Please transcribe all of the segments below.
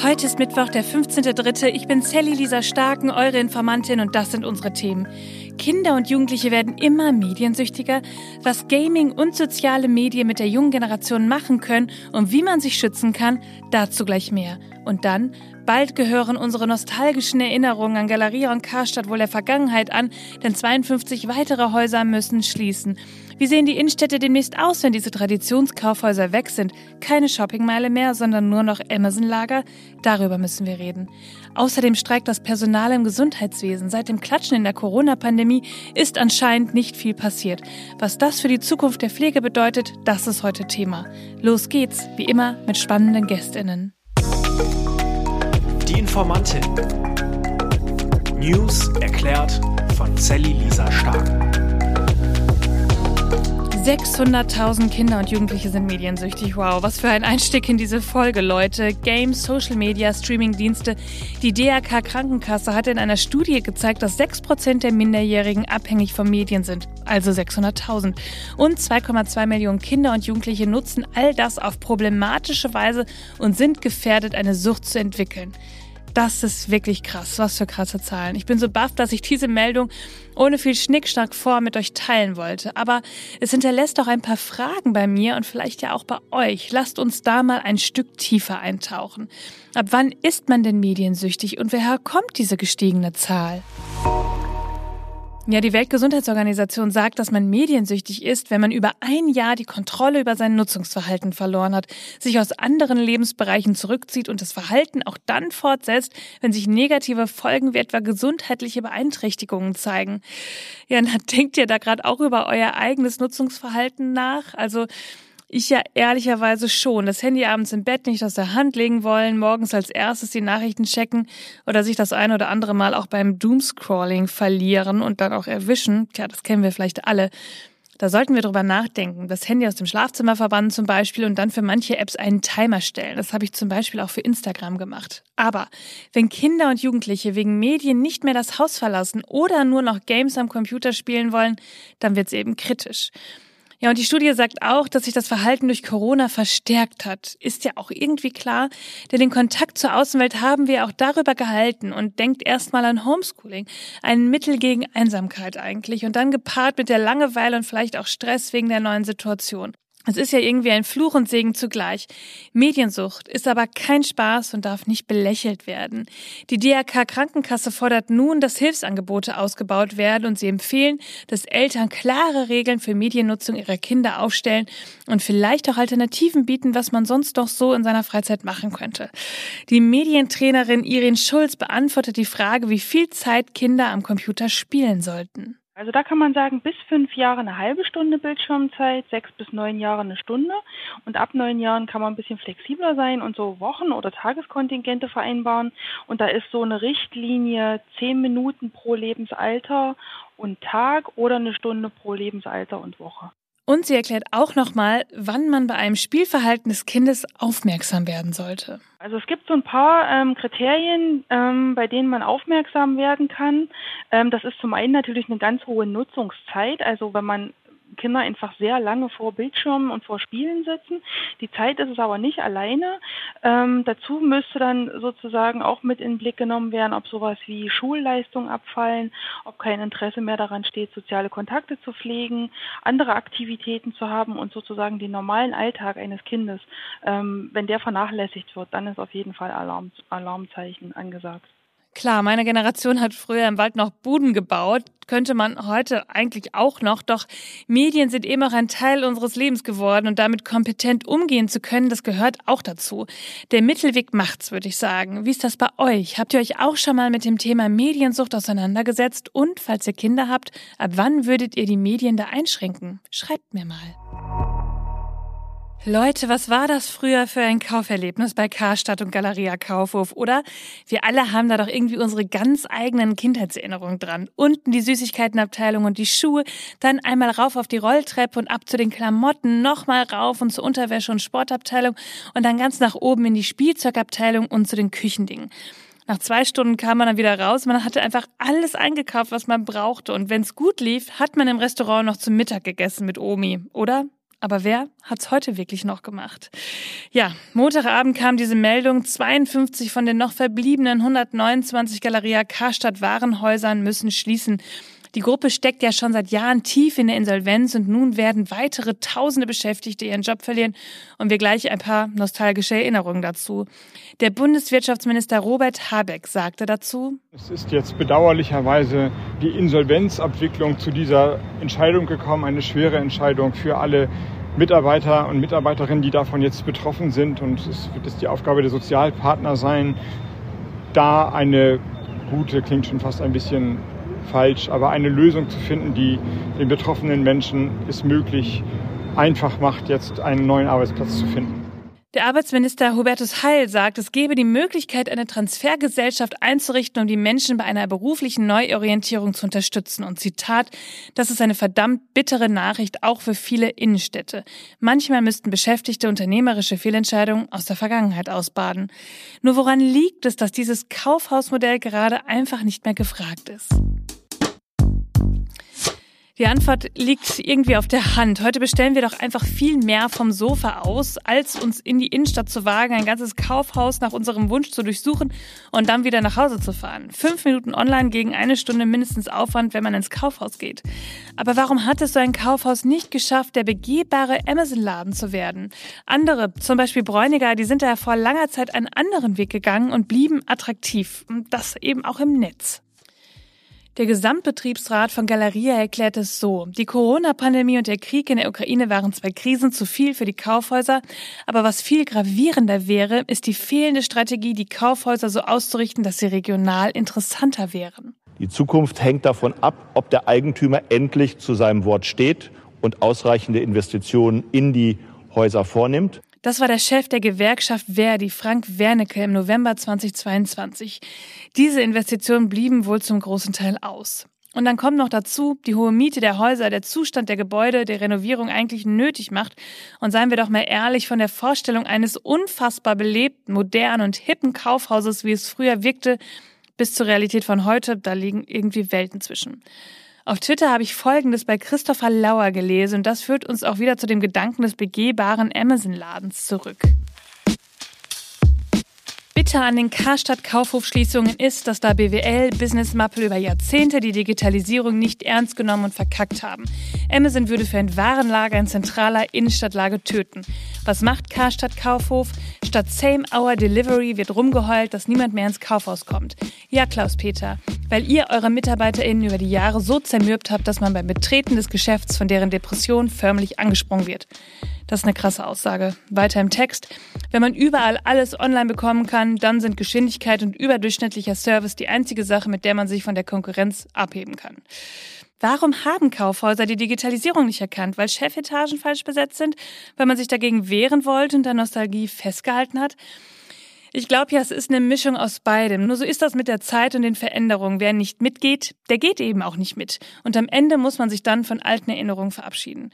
Heute ist Mittwoch, der 15.3. Ich bin Sally Lisa Starken, eure Informantin und das sind unsere Themen. Kinder und Jugendliche werden immer mediensüchtiger, was Gaming und soziale Medien mit der jungen Generation machen können und wie man sich schützen kann, dazu gleich mehr. Und dann, bald gehören unsere nostalgischen Erinnerungen an Galeria und Karstadt wohl der Vergangenheit an, denn 52 weitere Häuser müssen schließen. Wie sehen die Innenstädte demnächst aus, wenn diese Traditionskaufhäuser weg sind? Keine Shoppingmeile mehr, sondern nur noch Amazon-Lager? Darüber müssen wir reden. Außerdem streikt das Personal im Gesundheitswesen. Seit dem Klatschen in der Corona-Pandemie ist anscheinend nicht viel passiert. Was das für die Zukunft der Pflege bedeutet, das ist heute Thema. Los geht's, wie immer, mit spannenden GästInnen. Die Informantin. News erklärt von Sally Lisa Stark. 600.000 Kinder und Jugendliche sind mediensüchtig. Wow, was für ein Einstieg in diese Folge, Leute. Games, Social Media, Streamingdienste. Die DRK Krankenkasse hat in einer Studie gezeigt, dass 6% der Minderjährigen abhängig von Medien sind. Also 600.000. Und 2,2 Millionen Kinder und Jugendliche nutzen all das auf problematische Weise und sind gefährdet, eine Sucht zu entwickeln. Das ist wirklich krass. Was für krasse Zahlen. Ich bin so baff, dass ich diese Meldung ohne viel Schnickschnack vor mit euch teilen wollte. Aber es hinterlässt auch ein paar Fragen bei mir und vielleicht ja auch bei euch. Lasst uns da mal ein Stück tiefer eintauchen. Ab wann ist man denn mediensüchtig und woher kommt diese gestiegene Zahl? Ja, die Weltgesundheitsorganisation sagt, dass man mediensüchtig ist, wenn man über ein Jahr die Kontrolle über sein Nutzungsverhalten verloren hat, sich aus anderen Lebensbereichen zurückzieht und das Verhalten auch dann fortsetzt, wenn sich negative Folgen wie etwa gesundheitliche Beeinträchtigungen zeigen. Ja, dann denkt ihr da gerade auch über euer eigenes Nutzungsverhalten nach? Also ich ja ehrlicherweise schon. Das Handy abends im Bett nicht aus der Hand legen wollen, morgens als erstes die Nachrichten checken oder sich das ein oder andere Mal auch beim Doomscrolling verlieren und dann auch erwischen. Tja, das kennen wir vielleicht alle. Da sollten wir drüber nachdenken. Das Handy aus dem Schlafzimmer verbannen zum Beispiel und dann für manche Apps einen Timer stellen. Das habe ich zum Beispiel auch für Instagram gemacht. Aber wenn Kinder und Jugendliche wegen Medien nicht mehr das Haus verlassen oder nur noch Games am Computer spielen wollen, dann wird es eben kritisch. Ja, und die Studie sagt auch, dass sich das Verhalten durch Corona verstärkt hat. Ist ja auch irgendwie klar, denn den Kontakt zur Außenwelt haben wir auch darüber gehalten und denkt erstmal an Homeschooling. Ein Mittel gegen Einsamkeit eigentlich und dann gepaart mit der Langeweile und vielleicht auch Stress wegen der neuen Situation. Es ist ja irgendwie ein Fluch und Segen zugleich. Mediensucht ist aber kein Spaß und darf nicht belächelt werden. Die DRK Krankenkasse fordert nun, dass Hilfsangebote ausgebaut werden und sie empfehlen, dass Eltern klare Regeln für Mediennutzung ihrer Kinder aufstellen und vielleicht auch Alternativen bieten, was man sonst doch so in seiner Freizeit machen könnte. Die Medientrainerin Irin Schulz beantwortet die Frage, wie viel Zeit Kinder am Computer spielen sollten. Also da kann man sagen, bis fünf Jahre eine halbe Stunde Bildschirmzeit, sechs bis neun Jahre eine Stunde. Und ab neun Jahren kann man ein bisschen flexibler sein und so Wochen- oder Tageskontingente vereinbaren. Und da ist so eine Richtlinie zehn Minuten pro Lebensalter und Tag oder eine Stunde pro Lebensalter und Woche. Und sie erklärt auch nochmal, wann man bei einem Spielverhalten des Kindes aufmerksam werden sollte. Also es gibt so ein paar ähm, Kriterien, ähm, bei denen man aufmerksam werden kann. Ähm, das ist zum einen natürlich eine ganz hohe Nutzungszeit. Also wenn man Kinder einfach sehr lange vor Bildschirmen und vor Spielen sitzen. Die Zeit ist es aber nicht alleine. Ähm, dazu müsste dann sozusagen auch mit in den Blick genommen werden, ob sowas wie Schulleistungen abfallen, ob kein Interesse mehr daran steht, soziale Kontakte zu pflegen, andere Aktivitäten zu haben und sozusagen den normalen Alltag eines Kindes. Ähm, wenn der vernachlässigt wird, dann ist auf jeden Fall Alarm, Alarmzeichen angesagt. Klar, meine Generation hat früher im Wald noch Buden gebaut, könnte man heute eigentlich auch noch, doch Medien sind eben auch ein Teil unseres Lebens geworden und damit kompetent umgehen zu können, das gehört auch dazu. Der Mittelweg macht's, würde ich sagen. Wie ist das bei euch? Habt ihr euch auch schon mal mit dem Thema Mediensucht auseinandergesetzt? Und falls ihr Kinder habt, ab wann würdet ihr die Medien da einschränken? Schreibt mir mal. Leute, was war das früher für ein Kauferlebnis bei Karstadt und Galeria Kaufhof, oder? Wir alle haben da doch irgendwie unsere ganz eigenen Kindheitserinnerungen dran. Unten die Süßigkeitenabteilung und die Schuhe, dann einmal rauf auf die Rolltreppe und ab zu den Klamotten, nochmal rauf und zur Unterwäsche und Sportabteilung und dann ganz nach oben in die Spielzeugabteilung und zu den Küchendingen. Nach zwei Stunden kam man dann wieder raus. Man hatte einfach alles eingekauft, was man brauchte. Und wenn es gut lief, hat man im Restaurant noch zum Mittag gegessen mit Omi, oder? Aber wer hat's heute wirklich noch gemacht? Ja, Montagabend kam diese Meldung, 52 von den noch verbliebenen 129 Galeria Karstadt Warenhäusern müssen schließen. Die Gruppe steckt ja schon seit Jahren tief in der Insolvenz und nun werden weitere tausende Beschäftigte ihren Job verlieren und wir gleich ein paar nostalgische Erinnerungen dazu. Der Bundeswirtschaftsminister Robert Habeck sagte dazu, Es ist jetzt bedauerlicherweise die Insolvenzabwicklung zu dieser Entscheidung gekommen, eine schwere Entscheidung für alle Mitarbeiter und Mitarbeiterinnen, die davon jetzt betroffen sind. Und es wird es die Aufgabe der Sozialpartner sein, da eine gute, klingt schon fast ein bisschen falsch, aber eine Lösung zu finden, die den betroffenen Menschen es möglich einfach macht, jetzt einen neuen Arbeitsplatz zu finden. Der Arbeitsminister Hubertus Heil sagt, es gebe die Möglichkeit, eine Transfergesellschaft einzurichten, um die Menschen bei einer beruflichen Neuorientierung zu unterstützen. Und Zitat, das ist eine verdammt bittere Nachricht, auch für viele Innenstädte. Manchmal müssten Beschäftigte unternehmerische Fehlentscheidungen aus der Vergangenheit ausbaden. Nur woran liegt es, dass dieses Kaufhausmodell gerade einfach nicht mehr gefragt ist? Die Antwort liegt irgendwie auf der Hand. Heute bestellen wir doch einfach viel mehr vom Sofa aus, als uns in die Innenstadt zu wagen, ein ganzes Kaufhaus nach unserem Wunsch zu durchsuchen und dann wieder nach Hause zu fahren. Fünf Minuten online gegen eine Stunde mindestens Aufwand, wenn man ins Kaufhaus geht. Aber warum hat es so ein Kaufhaus nicht geschafft, der begehbare Amazon-Laden zu werden? Andere, zum Beispiel Bräuniger, die sind da vor langer Zeit einen anderen Weg gegangen und blieben attraktiv. Und das eben auch im Netz. Der Gesamtbetriebsrat von Galeria erklärt es so. Die Corona-Pandemie und der Krieg in der Ukraine waren zwei Krisen zu viel für die Kaufhäuser. Aber was viel gravierender wäre, ist die fehlende Strategie, die Kaufhäuser so auszurichten, dass sie regional interessanter wären. Die Zukunft hängt davon ab, ob der Eigentümer endlich zu seinem Wort steht und ausreichende Investitionen in die Häuser vornimmt. Das war der Chef der Gewerkschaft Verdi, Frank Wernicke, im November 2022. Diese Investitionen blieben wohl zum großen Teil aus. Und dann kommt noch dazu, die hohe Miete der Häuser, der Zustand der Gebäude, der Renovierung eigentlich nötig macht. Und seien wir doch mal ehrlich, von der Vorstellung eines unfassbar belebten, modernen und hippen Kaufhauses, wie es früher wirkte, bis zur Realität von heute, da liegen irgendwie Welten zwischen. Auf Twitter habe ich Folgendes bei Christopher Lauer gelesen und das führt uns auch wieder zu dem Gedanken des begehbaren Amazon-Ladens zurück. Bitter an den Karstadt-Kaufhofschließungen ist, dass da BWL, Business Mappe über Jahrzehnte die Digitalisierung nicht ernst genommen und verkackt haben. Amazon würde für ein Warenlager in zentraler Innenstadtlage töten. Was macht Karstadt Kaufhof? Statt Same Hour Delivery wird rumgeheult, dass niemand mehr ins Kaufhaus kommt. Ja, Klaus-Peter, weil ihr eure MitarbeiterInnen über die Jahre so zermürbt habt, dass man beim Betreten des Geschäfts von deren Depression förmlich angesprungen wird. Das ist eine krasse Aussage. Weiter im Text. Wenn man überall alles online bekommen kann, dann sind Geschwindigkeit und überdurchschnittlicher Service die einzige Sache, mit der man sich von der Konkurrenz abheben kann. Warum haben Kaufhäuser die Digitalisierung nicht erkannt? Weil Chefetagen falsch besetzt sind? Weil man sich dagegen wehren wollte und der Nostalgie festgehalten hat? Ich glaube ja, es ist eine Mischung aus beidem. Nur so ist das mit der Zeit und den Veränderungen. Wer nicht mitgeht, der geht eben auch nicht mit. Und am Ende muss man sich dann von alten Erinnerungen verabschieden.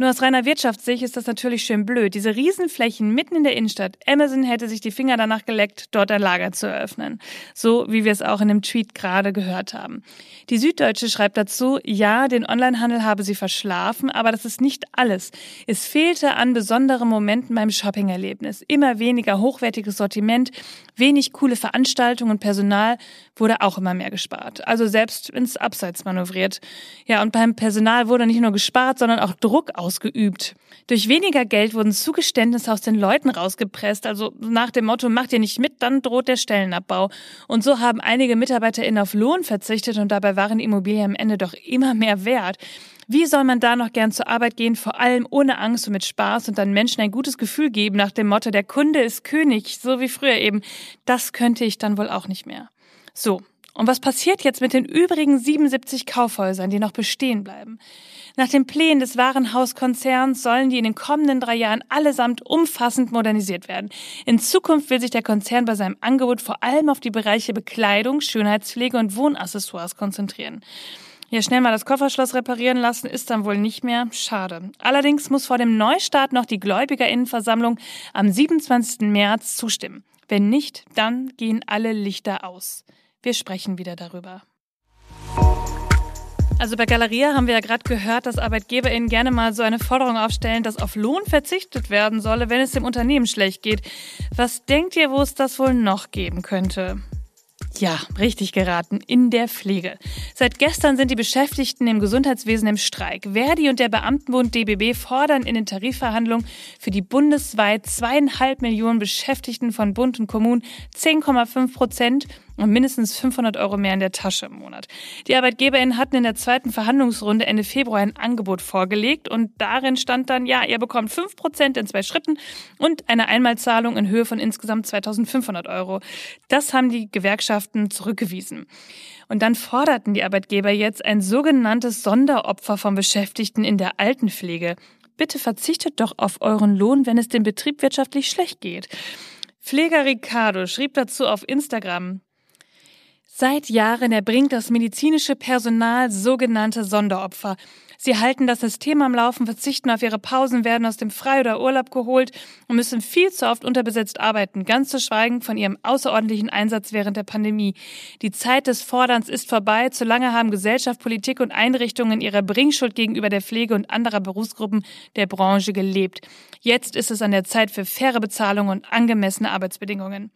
Nur aus reiner Wirtschaftssicht ist das natürlich schön blöd. Diese Riesenflächen mitten in der Innenstadt. Amazon hätte sich die Finger danach geleckt, dort ein Lager zu eröffnen. So wie wir es auch in dem Tweet gerade gehört haben. Die Süddeutsche schreibt dazu, ja, den Onlinehandel habe sie verschlafen, aber das ist nicht alles. Es fehlte an besonderen Momenten beim Shoppingerlebnis. Immer weniger hochwertiges Sortiment, wenig coole Veranstaltungen und Personal wurde auch immer mehr gespart. Also selbst ins Abseits manövriert. Ja, und beim Personal wurde nicht nur gespart, sondern auch Druck aus ausgeübt. Durch weniger Geld wurden Zugeständnisse aus den Leuten rausgepresst, also nach dem Motto, macht ihr nicht mit, dann droht der Stellenabbau. Und so haben einige MitarbeiterInnen auf Lohn verzichtet und dabei waren Immobilien am Ende doch immer mehr wert. Wie soll man da noch gern zur Arbeit gehen, vor allem ohne Angst und mit Spaß und dann Menschen ein gutes Gefühl geben nach dem Motto, der Kunde ist König, so wie früher eben. Das könnte ich dann wohl auch nicht mehr. So. Und was passiert jetzt mit den übrigen 77 Kaufhäusern, die noch bestehen bleiben? Nach den Plänen des Warenhauskonzerns sollen die in den kommenden drei Jahren allesamt umfassend modernisiert werden. In Zukunft will sich der Konzern bei seinem Angebot vor allem auf die Bereiche Bekleidung, Schönheitspflege und Wohnaccessoires konzentrieren. Ja, schnell mal das Kofferschloss reparieren lassen ist dann wohl nicht mehr. Schade. Allerdings muss vor dem Neustart noch die Gläubigerinnenversammlung am 27. März zustimmen. Wenn nicht, dann gehen alle Lichter aus. Wir sprechen wieder darüber. Also bei Galeria haben wir ja gerade gehört, dass ArbeitgeberInnen gerne mal so eine Forderung aufstellen, dass auf Lohn verzichtet werden solle, wenn es dem Unternehmen schlecht geht. Was denkt ihr, wo es das wohl noch geben könnte? Ja, richtig geraten, in der Pflege. Seit gestern sind die Beschäftigten im Gesundheitswesen im Streik. Verdi und der Beamtenbund DBB fordern in den Tarifverhandlungen für die bundesweit zweieinhalb Millionen Beschäftigten von Bund und Kommunen 10,5 Prozent und mindestens 500 Euro mehr in der Tasche im Monat. Die ArbeitgeberInnen hatten in der zweiten Verhandlungsrunde Ende Februar ein Angebot vorgelegt und darin stand dann, ja, ihr bekommt 5 Prozent in zwei Schritten und eine Einmalzahlung in Höhe von insgesamt 2500 Euro. Das haben die Gewerkschaften zurückgewiesen. Und dann forderten die Arbeitgeber jetzt ein sogenanntes Sonderopfer von Beschäftigten in der Altenpflege. Bitte verzichtet doch auf euren Lohn, wenn es dem Betrieb wirtschaftlich schlecht geht. Pfleger Ricardo schrieb dazu auf Instagram, Seit Jahren erbringt das medizinische Personal sogenannte Sonderopfer. Sie halten das System am Laufen, verzichten auf ihre Pausen, werden aus dem Frei- oder Urlaub geholt und müssen viel zu oft unterbesetzt arbeiten, ganz zu schweigen von ihrem außerordentlichen Einsatz während der Pandemie. Die Zeit des Forderns ist vorbei. Zu lange haben Gesellschaft, Politik und Einrichtungen ihrer Bringschuld gegenüber der Pflege und anderer Berufsgruppen der Branche gelebt. Jetzt ist es an der Zeit für faire Bezahlung und angemessene Arbeitsbedingungen.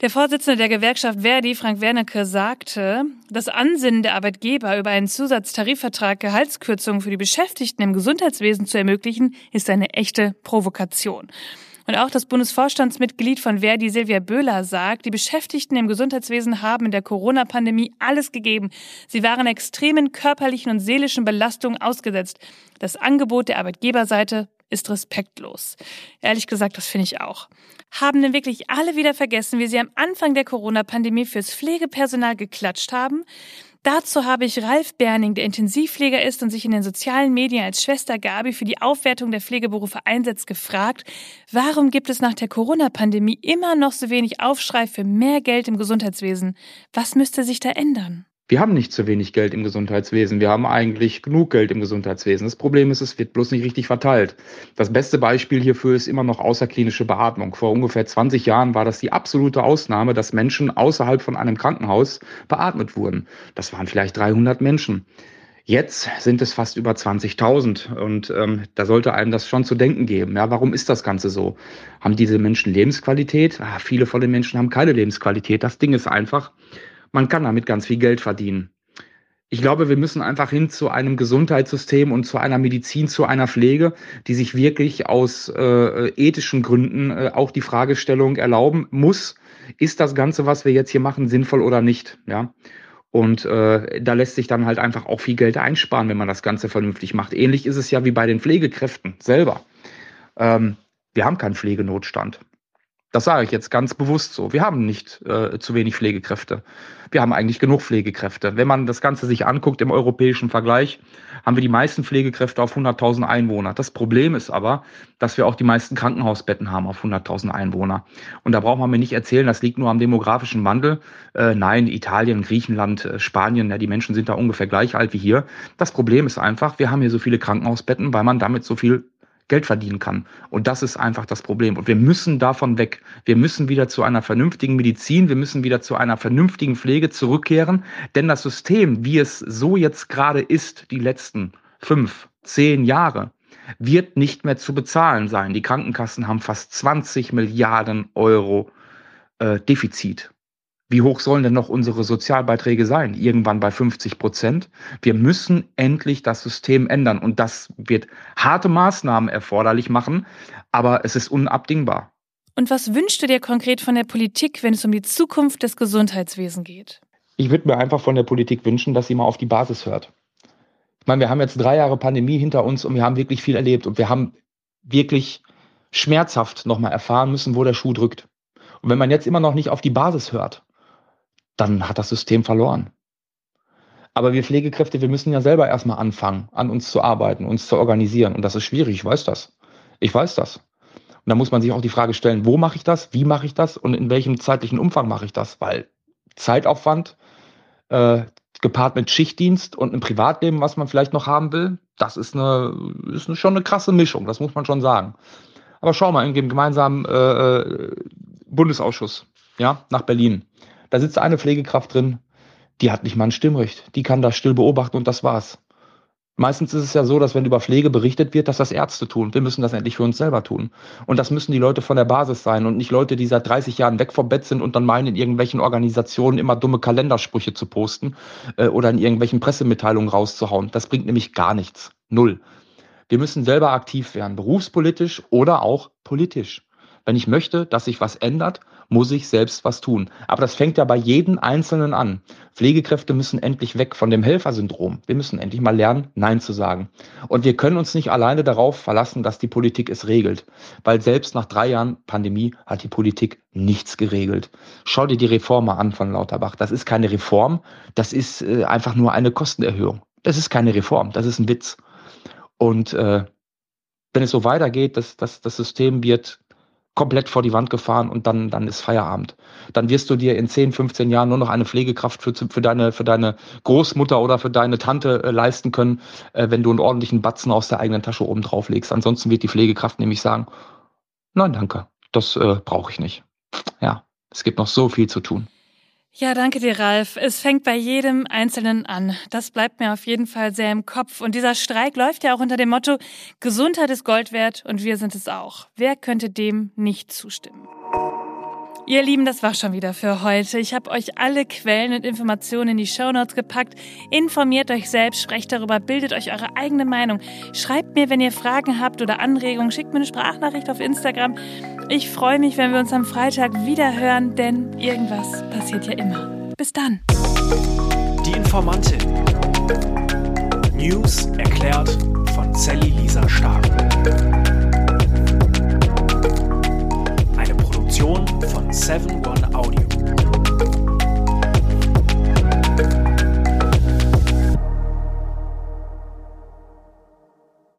Der Vorsitzende der Gewerkschaft Verdi, Frank Wernecke, sagte, das Ansinnen der Arbeitgeber, über einen Zusatztarifvertrag Gehaltskürzungen für die Beschäftigten im Gesundheitswesen zu ermöglichen, ist eine echte Provokation. Und auch das Bundesvorstandsmitglied von Verdi, Silvia Böhler, sagt, die Beschäftigten im Gesundheitswesen haben in der Corona-Pandemie alles gegeben. Sie waren extremen körperlichen und seelischen Belastungen ausgesetzt. Das Angebot der Arbeitgeberseite ist respektlos. Ehrlich gesagt, das finde ich auch. Haben denn wirklich alle wieder vergessen, wie sie am Anfang der Corona-Pandemie fürs Pflegepersonal geklatscht haben? Dazu habe ich Ralf Berning, der Intensivpfleger ist und sich in den sozialen Medien als Schwester Gabi für die Aufwertung der Pflegeberufe einsetzt, gefragt, warum gibt es nach der Corona-Pandemie immer noch so wenig Aufschrei für mehr Geld im Gesundheitswesen? Was müsste sich da ändern? Wir haben nicht zu wenig Geld im Gesundheitswesen. Wir haben eigentlich genug Geld im Gesundheitswesen. Das Problem ist, es wird bloß nicht richtig verteilt. Das beste Beispiel hierfür ist immer noch außerklinische Beatmung. Vor ungefähr 20 Jahren war das die absolute Ausnahme, dass Menschen außerhalb von einem Krankenhaus beatmet wurden. Das waren vielleicht 300 Menschen. Jetzt sind es fast über 20.000 und ähm, da sollte einem das schon zu denken geben. Ja, warum ist das Ganze so? Haben diese Menschen Lebensqualität? Ah, viele von den Menschen haben keine Lebensqualität. Das Ding ist einfach, man kann damit ganz viel Geld verdienen. Ich glaube, wir müssen einfach hin zu einem Gesundheitssystem und zu einer Medizin, zu einer Pflege, die sich wirklich aus äh, ethischen Gründen äh, auch die Fragestellung erlauben muss, ist das Ganze, was wir jetzt hier machen, sinnvoll oder nicht? Ja. Und äh, da lässt sich dann halt einfach auch viel Geld einsparen, wenn man das Ganze vernünftig macht. Ähnlich ist es ja wie bei den Pflegekräften selber. Ähm, wir haben keinen Pflegenotstand. Das sage ich jetzt ganz bewusst so. Wir haben nicht äh, zu wenig Pflegekräfte. Wir haben eigentlich genug Pflegekräfte. Wenn man das Ganze sich anguckt im europäischen Vergleich, haben wir die meisten Pflegekräfte auf 100.000 Einwohner. Das Problem ist aber, dass wir auch die meisten Krankenhausbetten haben auf 100.000 Einwohner. Und da braucht man mir nicht erzählen, das liegt nur am demografischen Wandel. Äh, nein, Italien, Griechenland, äh, Spanien, ja, die Menschen sind da ungefähr gleich alt wie hier. Das Problem ist einfach, wir haben hier so viele Krankenhausbetten, weil man damit so viel Geld verdienen kann. Und das ist einfach das Problem. Und wir müssen davon weg. Wir müssen wieder zu einer vernünftigen Medizin, wir müssen wieder zu einer vernünftigen Pflege zurückkehren. Denn das System, wie es so jetzt gerade ist, die letzten fünf, zehn Jahre, wird nicht mehr zu bezahlen sein. Die Krankenkassen haben fast 20 Milliarden Euro äh, Defizit. Wie hoch sollen denn noch unsere Sozialbeiträge sein? Irgendwann bei 50 Prozent. Wir müssen endlich das System ändern und das wird harte Maßnahmen erforderlich machen, aber es ist unabdingbar. Und was wünschst du dir konkret von der Politik, wenn es um die Zukunft des Gesundheitswesens geht? Ich würde mir einfach von der Politik wünschen, dass sie mal auf die Basis hört. Ich meine, wir haben jetzt drei Jahre Pandemie hinter uns und wir haben wirklich viel erlebt und wir haben wirklich schmerzhaft nochmal erfahren müssen, wo der Schuh drückt. Und wenn man jetzt immer noch nicht auf die Basis hört, dann hat das System verloren. Aber wir Pflegekräfte, wir müssen ja selber erstmal anfangen, an uns zu arbeiten, uns zu organisieren. Und das ist schwierig, ich weiß das. Ich weiß das. Und da muss man sich auch die Frage stellen, wo mache ich das, wie mache ich das und in welchem zeitlichen Umfang mache ich das? Weil Zeitaufwand äh, gepaart mit Schichtdienst und einem Privatleben, was man vielleicht noch haben will, das ist, eine, ist eine, schon eine krasse Mischung, das muss man schon sagen. Aber schau mal, in dem gemeinsamen äh, äh Bundesausschuss, ja, nach Berlin. Da sitzt eine Pflegekraft drin, die hat nicht mal ein Stimmrecht. Die kann das still beobachten und das war's. Meistens ist es ja so, dass wenn über Pflege berichtet wird, dass das Ärzte tun. Wir müssen das endlich für uns selber tun. Und das müssen die Leute von der Basis sein und nicht Leute, die seit 30 Jahren weg vom Bett sind und dann meinen, in irgendwelchen Organisationen immer dumme Kalendersprüche zu posten äh, oder in irgendwelchen Pressemitteilungen rauszuhauen. Das bringt nämlich gar nichts. Null. Wir müssen selber aktiv werden, berufspolitisch oder auch politisch. Wenn ich möchte, dass sich was ändert, muss ich selbst was tun. Aber das fängt ja bei jedem Einzelnen an. Pflegekräfte müssen endlich weg von dem Helfersyndrom. Wir müssen endlich mal lernen, Nein zu sagen. Und wir können uns nicht alleine darauf verlassen, dass die Politik es regelt. Weil selbst nach drei Jahren Pandemie hat die Politik nichts geregelt. Schau dir die Reform mal an von Lauterbach. Das ist keine Reform, das ist äh, einfach nur eine Kostenerhöhung. Das ist keine Reform, das ist ein Witz. Und äh, wenn es so weitergeht, dass, dass das System wird komplett vor die Wand gefahren und dann, dann ist Feierabend. Dann wirst du dir in 10, 15 Jahren nur noch eine Pflegekraft für, für, deine, für deine Großmutter oder für deine Tante äh, leisten können, äh, wenn du einen ordentlichen Batzen aus der eigenen Tasche oben drauf legst. Ansonsten wird die Pflegekraft nämlich sagen, nein, danke, das äh, brauche ich nicht. Ja, es gibt noch so viel zu tun. Ja, danke dir, Ralf. Es fängt bei jedem Einzelnen an. Das bleibt mir auf jeden Fall sehr im Kopf. Und dieser Streik läuft ja auch unter dem Motto, Gesundheit ist Gold wert und wir sind es auch. Wer könnte dem nicht zustimmen? Ihr Lieben, das war schon wieder für heute. Ich habe euch alle Quellen und Informationen in die Shownotes gepackt. Informiert euch selbst, sprecht darüber, bildet euch eure eigene Meinung. Schreibt mir, wenn ihr Fragen habt oder Anregungen, schickt mir eine Sprachnachricht auf Instagram. Ich freue mich, wenn wir uns am Freitag wieder hören, denn irgendwas passiert ja immer. Bis dann. Die Informantin. News erklärt von Sally Lisa Stark. Eine Produktion von 7 One Audio.